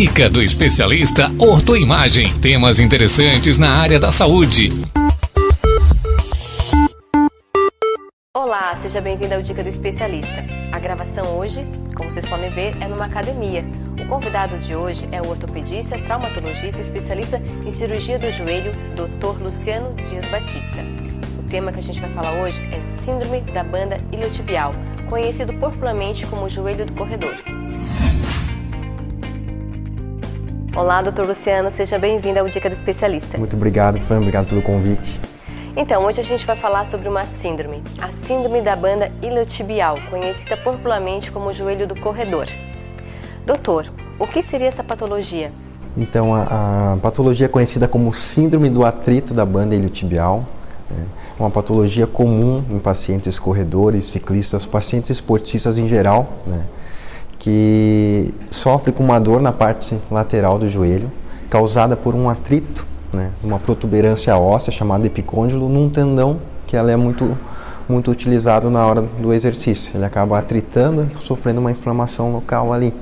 Dica do especialista Ortoimagem. Temas interessantes na área da saúde. Olá, seja bem-vindo ao Dica do Especialista. A gravação hoje, como vocês podem ver, é numa academia. O convidado de hoje é o ortopedista, traumatologista, especialista em cirurgia do joelho, Dr. Luciano Dias Batista. O tema que a gente vai falar hoje é Síndrome da banda iliotibial, conhecido popularmente como joelho do corredor. Olá, doutor Luciano, seja bem-vindo ao Dica do Especialista. Muito obrigado, Fran, obrigado pelo convite. Então, hoje a gente vai falar sobre uma síndrome, a síndrome da banda iliotibial, conhecida popularmente como joelho do corredor. Doutor, o que seria essa patologia? Então, a, a patologia é conhecida como síndrome do atrito da banda iliotibial. É uma patologia comum em pacientes corredores, ciclistas, pacientes esportistas em geral. Né? Que sofre com uma dor na parte lateral do joelho, causada por um atrito, né, uma protuberância óssea chamada epicôndilo num tendão que ela é muito muito utilizado na hora do exercício. Ele acaba atritando e sofrendo uma inflamação local ali.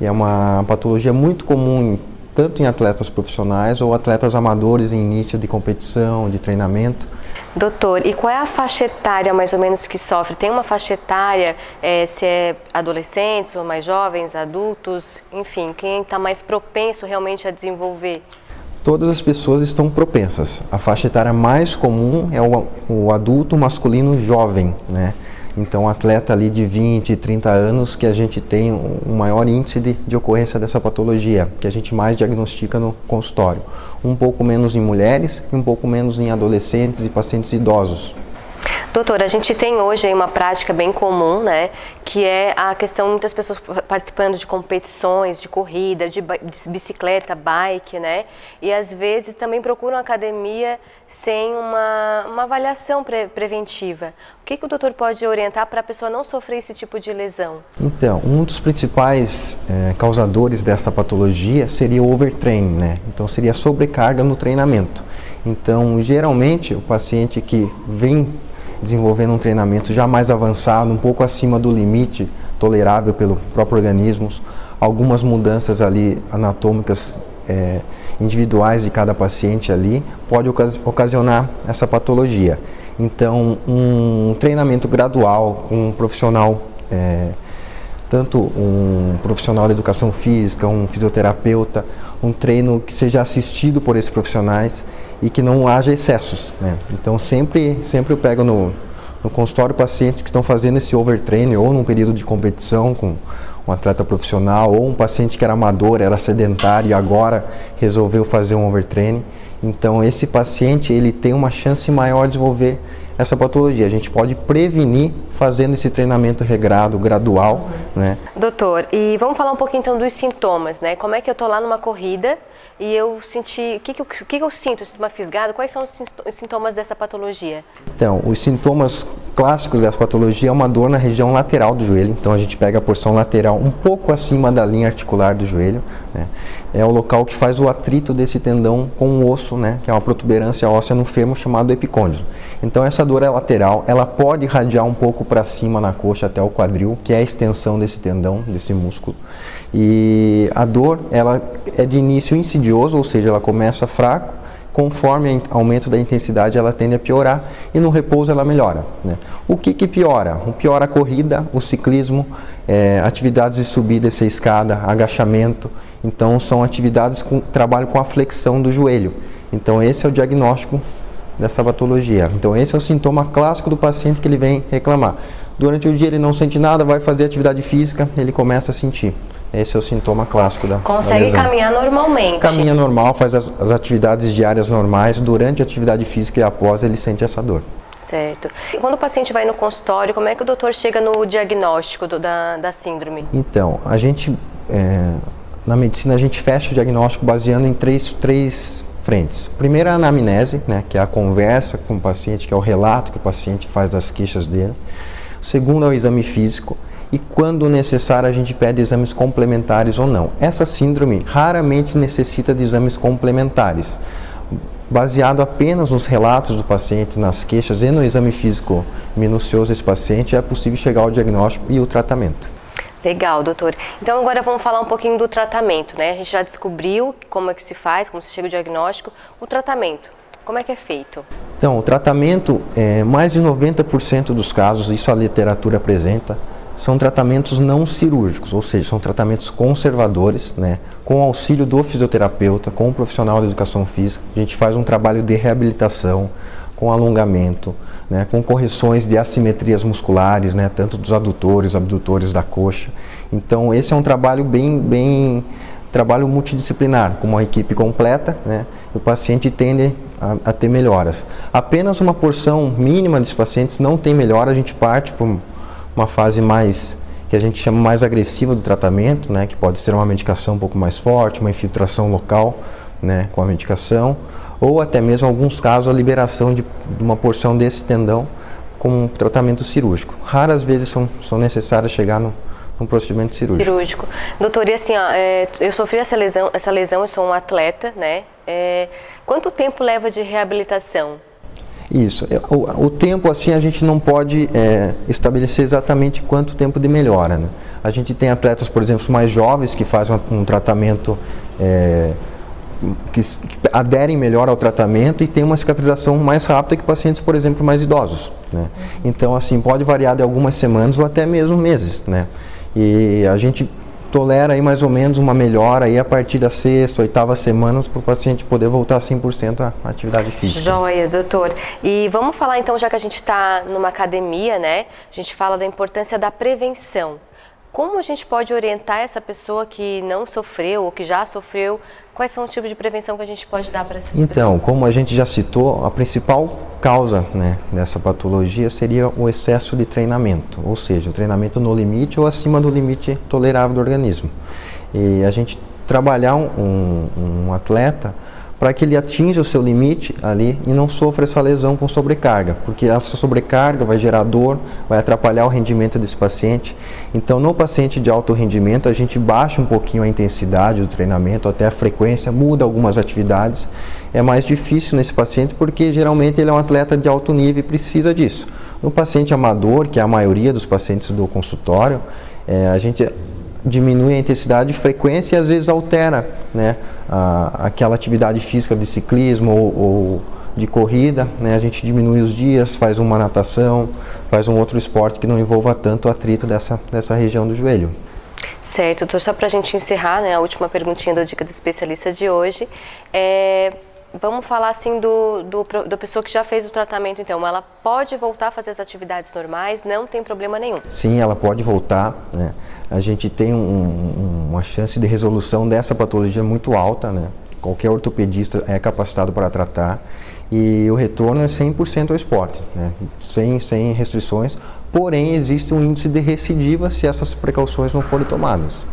E é uma patologia muito comum tanto em atletas profissionais ou atletas amadores em início de competição, de treinamento Doutor, e qual é a faixa etária mais ou menos que sofre? Tem uma faixa etária, é, se é adolescentes ou mais jovens, adultos, enfim, quem está mais propenso realmente a desenvolver? Todas as pessoas estão propensas. A faixa etária mais comum é o, o adulto masculino jovem, né? Então, atleta ali de 20, 30 anos que a gente tem um maior índice de, de ocorrência dessa patologia, que a gente mais diagnostica no consultório. Um pouco menos em mulheres e um pouco menos em adolescentes e pacientes idosos. Doutora, a gente tem hoje uma prática bem comum, né, que é a questão muitas pessoas participando de competições, de corrida, de, bicicleta, bike, né, e às vezes também procuram academia sem uma, uma avaliação pre preventiva. O que, que o doutor pode orientar para a pessoa não sofrer esse tipo de lesão? Então, um dos principais é, causadores dessa patologia seria o overtraining, né, então seria sobrecarga no treinamento. Então, geralmente, o paciente que vem desenvolvendo um treinamento já mais avançado, um pouco acima do limite tolerável pelo próprio organismo, algumas mudanças ali anatômicas é, individuais de cada paciente ali pode ocasionar essa patologia. Então, um treinamento gradual com um profissional é, tanto um profissional de educação física, um fisioterapeuta, um treino que seja assistido por esses profissionais e que não haja excessos. Né? Então sempre, sempre eu pego no, no consultório pacientes que estão fazendo esse overtraining ou num período de competição com um atleta profissional ou um paciente que era amador, era sedentário e agora resolveu fazer um overtraining. Então esse paciente ele tem uma chance maior de desenvolver essa patologia. A gente pode prevenir fazendo esse treinamento regrado, gradual, né? Doutor, e vamos falar um pouquinho então dos sintomas, né? Como é que eu estou lá numa corrida e eu senti, o que, que, eu, que, que eu sinto? Eu sinto uma fisgada? Quais são os sintomas dessa patologia? Então, os sintomas clássicos dessa patologia é uma dor na região lateral do joelho. Então, a gente pega a porção lateral um pouco acima da linha articular do joelho. Né? É o local que faz o atrito desse tendão com o osso, né? Que é uma protuberância óssea no fêmur chamado epicôndilo. Então, essa dor é lateral. Ela pode irradiar um pouco para cima na coxa até o quadril, que é a extensão desse tendão, desse músculo. E a dor, ela é de início insidioso, ou seja, ela começa fraco, conforme o aumento da intensidade ela tende a piorar e no repouso ela melhora. Né? O que, que piora? O piora a corrida, o ciclismo, é, atividades de subida e escada, agachamento. Então são atividades com trabalho com a flexão do joelho. Então esse é o diagnóstico dessa patologia. Então esse é o sintoma clássico do paciente que ele vem reclamar. Durante o dia ele não sente nada, vai fazer atividade física, ele começa a sentir. Esse é o sintoma clássico da Consegue da caminhar normalmente. Caminha normal, faz as, as, atividades diárias normais. Durante a atividade física e após, ele sente essa dor. Certo. E quando o paciente vai no consultório, como é que o doutor chega no diagnóstico do, da, da síndrome? Então, a gente, é, na medicina, a gente fecha o diagnóstico baseando em três, três frentes. Primeiro, a anamnese, né, que é a conversa com o paciente, que é o relato que o paciente faz das queixas dele. Segundo, é o exame físico e quando necessário a gente pede exames complementares ou não. Essa síndrome raramente necessita de exames complementares. Baseado apenas nos relatos do paciente, nas queixas e no exame físico minucioso desse paciente, é possível chegar ao diagnóstico e o tratamento. Legal, doutor. Então agora vamos falar um pouquinho do tratamento, né? A gente já descobriu como é que se faz, como se chega o diagnóstico. O tratamento, como é que é feito? Então, o tratamento, é, mais de 90% dos casos, isso a literatura apresenta, são tratamentos não cirúrgicos, ou seja, são tratamentos conservadores, né, com auxílio do fisioterapeuta, com o profissional de educação física. A gente faz um trabalho de reabilitação, com alongamento, né, com correções de assimetrias musculares, né, tanto dos adutores, abdutores da coxa. Então, esse é um trabalho bem, bem trabalho multidisciplinar, com uma equipe completa, né, o paciente tende a, a, ter melhoras. Apenas uma porção mínima desses pacientes não tem melhora, a gente parte para uma fase mais que a gente chama mais agressiva do tratamento, né, que pode ser uma medicação um pouco mais forte, uma infiltração local, né, com a medicação, ou até mesmo em alguns casos a liberação de, de uma porção desse tendão com um tratamento cirúrgico. Raras vezes são, são necessárias chegar no, num procedimento cirúrgico. Cirúrgico. Doutor, e assim, ó, é, eu sofri essa lesão, essa lesão, eu sou um atleta, né? É, quanto tempo leva de reabilitação? Isso. É, o, o, tempo, assim, a gente não pode é, estabelecer exatamente quanto tempo de melhora. Né? A gente tem atletas, por exemplo, mais jovens que fazem um, um tratamento, é, que, aderem melhor ao tratamento e tem uma cicatrização mais rápida que pacientes, por exemplo, mais idosos. Né? Então, assim, pode variar de algumas semanas ou até mesmo meses. Né? E a gente tolera aí mais ou menos uma melhora aí a partir da sexta, oitava semana para o paciente poder voltar 100% à atividade física. Joia, doutor. E vamos falar então, já que a gente está numa academia, né? A gente fala da importância da prevenção. Como a gente pode orientar essa pessoa que não sofreu ou que já sofreu? Quais são os tipos de prevenção que a gente pode dar para essas então, pessoas? Então, como a gente já citou, a principal causa né, dessa patologia seria o excesso de treinamento, ou seja, o treinamento no limite ou acima do limite tolerável do organismo. E a gente trabalhar um, um atleta para que ele atinja o seu limite ali e não sofra essa lesão com sobrecarga, porque essa sobrecarga vai gerar dor, vai atrapalhar o rendimento desse paciente. Então, no paciente de alto rendimento, a gente baixa um pouquinho a intensidade do treinamento, até a frequência, muda algumas atividades. É mais difícil nesse paciente porque geralmente ele é um atleta de alto nível e precisa disso. No paciente amador, que é a maioria dos pacientes do consultório, é, a gente diminui a intensidade e frequência e às vezes altera né, a, aquela atividade física de ciclismo ou, ou de corrida, né, a gente diminui os dias, faz uma natação, faz um outro esporte que não envolva tanto o atrito dessa, dessa região do joelho. Certo, então só para a gente encerrar, né, a última perguntinha da dica do especialista de hoje, é, vamos falar assim do, do, da pessoa que já fez o tratamento, então, ela pode voltar a fazer as atividades normais, não tem problema nenhum? Sim, ela pode voltar, né? a gente tem um, uma chance de resolução dessa patologia muito alta, né? Qualquer ortopedista é capacitado para tratar e o retorno é 100% ao esporte, né? sem, sem restrições, porém existe um índice de recidiva se essas precauções não forem tomadas.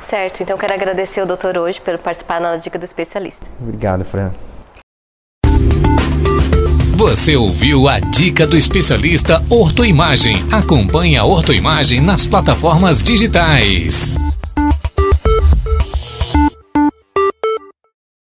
Certo, então quero agradecer ao doutor hoje por participar na Dica do Especialista. Obrigado, Fran. Você ouviu a dica do especialista Ortoimagem. Acompanhe a Ortoimagem nas plataformas digitais.